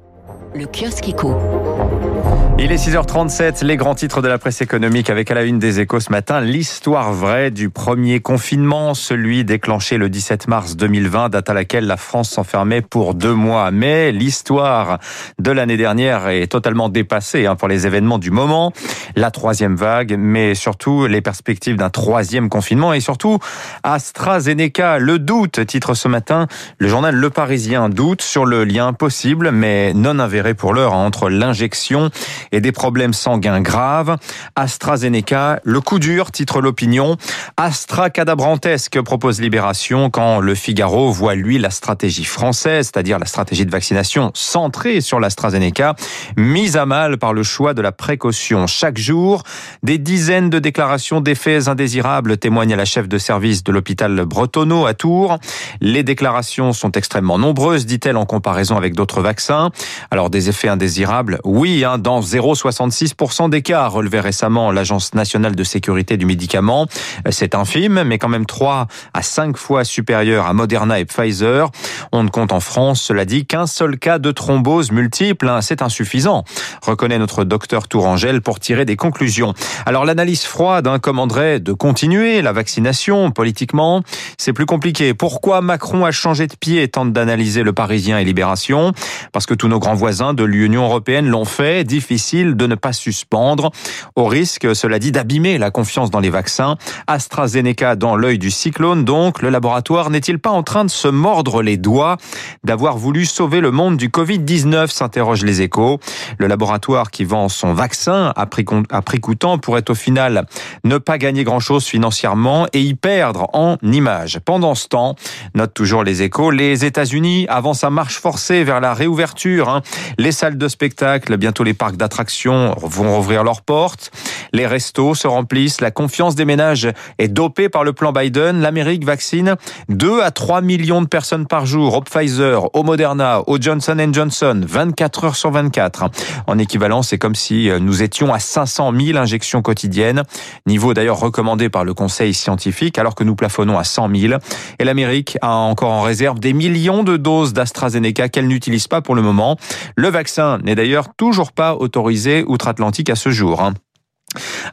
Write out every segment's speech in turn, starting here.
Musique le kiosque éco. Il est 6h37, les grands titres de la presse économique avec à la une des échos ce matin, l'histoire vraie du premier confinement, celui déclenché le 17 mars 2020, date à laquelle la France s'enfermait pour deux mois. Mais l'histoire de l'année dernière est totalement dépassée hein, pour les événements du moment, la troisième vague, mais surtout les perspectives d'un troisième confinement et surtout AstraZeneca, le doute, titre ce matin, le journal Le Parisien doute sur le lien possible mais non avéré pour l'heure entre l'injection et des problèmes sanguins graves. AstraZeneca, le coup dur, titre l'opinion. Astra cadabrantesque, propose Libération, quand le Figaro voit, lui, la stratégie française, c'est-à-dire la stratégie de vaccination centrée sur l'AstraZeneca, mise à mal par le choix de la précaution. Chaque jour, des dizaines de déclarations d'effets indésirables témoignent à la chef de service de l'hôpital Bretonneau à Tours. Les déclarations sont extrêmement nombreuses, dit-elle, en comparaison avec d'autres vaccins. Alors, des effets indésirables, oui, hein, dans 0,66% des cas, relevé récemment l'Agence nationale de sécurité du médicament. C'est infime, mais quand même 3 à 5 fois supérieur à Moderna et Pfizer. On ne compte en France, cela dit, qu'un seul cas de thrombose multiple. Hein. C'est insuffisant, reconnaît notre docteur Tourangel pour tirer des conclusions. Alors l'analyse froide hein, commanderait de continuer la vaccination politiquement. C'est plus compliqué. Pourquoi Macron a changé de pied tente d'analyser le Parisien et Libération? Parce que tous nos grands voisins de l'Union européenne l'ont fait. Difficile de ne pas suspendre, au risque, cela dit, d'abîmer la confiance dans les vaccins. AstraZeneca dans l'œil du cyclone, donc, le laboratoire n'est-il pas en train de se mordre les doigts d'avoir voulu sauver le monde du Covid-19, s'interrogent les échos. Le laboratoire qui vend son vaccin à prix coûtant pourrait au final ne pas gagner grand-chose financièrement et y perdre en image. Pendant ce temps, note toujours les échos, les États-Unis avancent à marche forcée vers la réouverture. Hein. Les salles de spectacle, bientôt les parcs d'attractions attractions vont rouvrir leurs portes. Les restos se remplissent. La confiance des ménages est dopée par le plan Biden. L'Amérique vaccine 2 à 3 millions de personnes par jour au Pfizer, au Moderna, au Johnson Johnson, 24 heures sur 24. En équivalent, c'est comme si nous étions à 500 000 injections quotidiennes. Niveau d'ailleurs recommandé par le conseil scientifique, alors que nous plafonnons à 100 000. Et l'Amérique a encore en réserve des millions de doses d'AstraZeneca qu'elle n'utilise pas pour le moment. Le vaccin n'est d'ailleurs toujours pas autorisé outre-Atlantique à ce jour.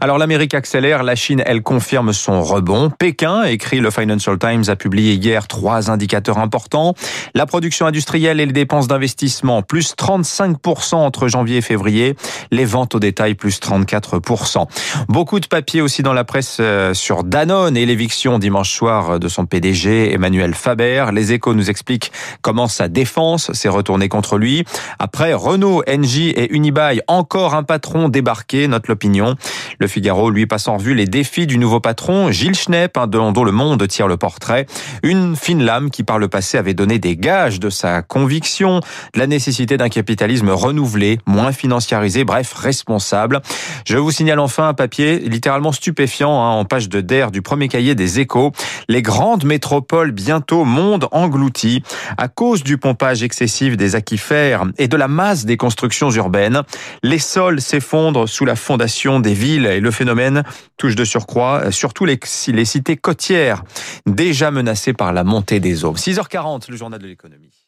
Alors l'Amérique accélère, la Chine, elle confirme son rebond. Pékin, écrit le Financial Times, a publié hier trois indicateurs importants. La production industrielle et les dépenses d'investissement, plus 35% entre janvier et février. Les ventes au détail, plus 34%. Beaucoup de papiers aussi dans la presse euh, sur Danone et l'éviction dimanche soir de son PDG, Emmanuel Faber. Les échos nous expliquent comment sa défense s'est retournée contre lui. Après Renault, Engie et Unibail, encore un patron débarqué, note l'opinion. Le Figaro, lui, passe en revue les défis du nouveau patron, Gilles Schnepp, hein, dont le monde tire le portrait. Une fine lame qui, par le passé, avait donné des gages de sa conviction, de la nécessité d'un capitalisme renouvelé, moins financiarisé, bref, responsable. Je vous signale enfin un papier littéralement stupéfiant hein, en page de DER du premier cahier des échos. Les grandes métropoles bientôt monde englouti à cause du pompage excessif des aquifères et de la masse des constructions urbaines. Les sols s'effondrent sous la fondation des et le phénomène touche de surcroît surtout les, les cités côtières déjà menacées par la montée des eaux. 6h40, le journal de l'économie.